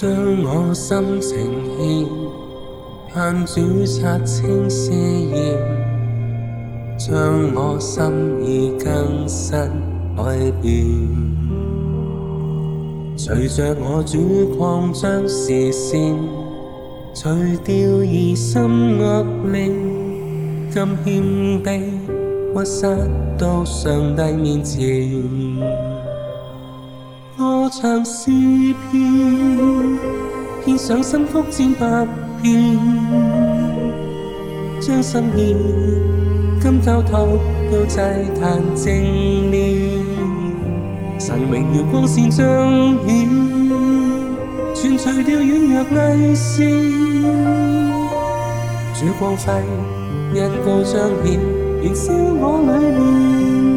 将我心情牵，盼主察清试验，将我心意更新改变。随着我主扩张视线，除掉疑心恶念，今谦卑屈膝到上帝面前。歌唱诗篇，献上身复千百遍，将心念今偷偷又再谈正面。神荣耀光线彰显，全除掉软弱泪线。主光辉一高彰显，燃烧我里面。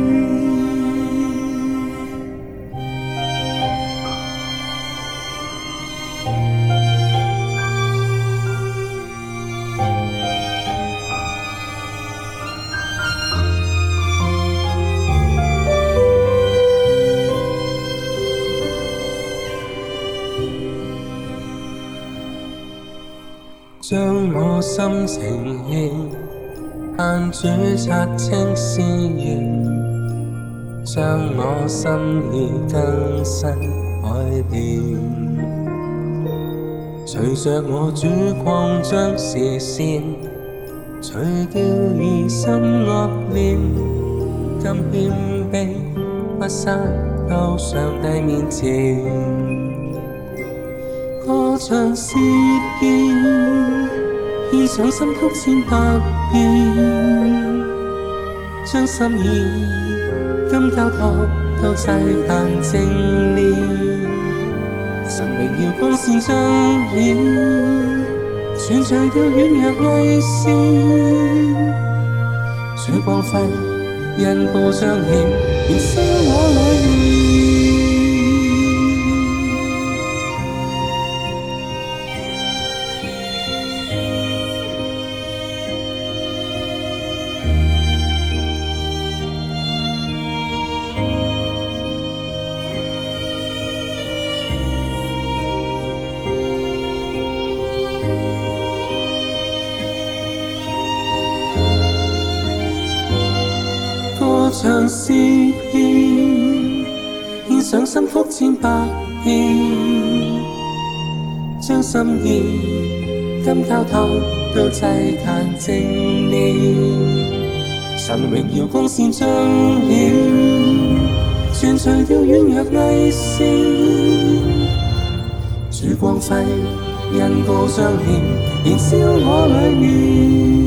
将我心情意限主察清思念，将我心意更新改变。随着我主扩张视线，除掉疑心恶念，甘谦卑不失到上帝面前。歌唱雪念？献上心曲千百遍，将心意今交托到世间正面。神明遥光线将现，全场要远若泪线，水光辉人波相显，燃烧我里。长诗篇，献上心腹千百遍，将心意今交托到祭坛正念。神荣耀光线将显，全除掉软弱伪善，烛光辉，恩膏彰显，燃烧我里面。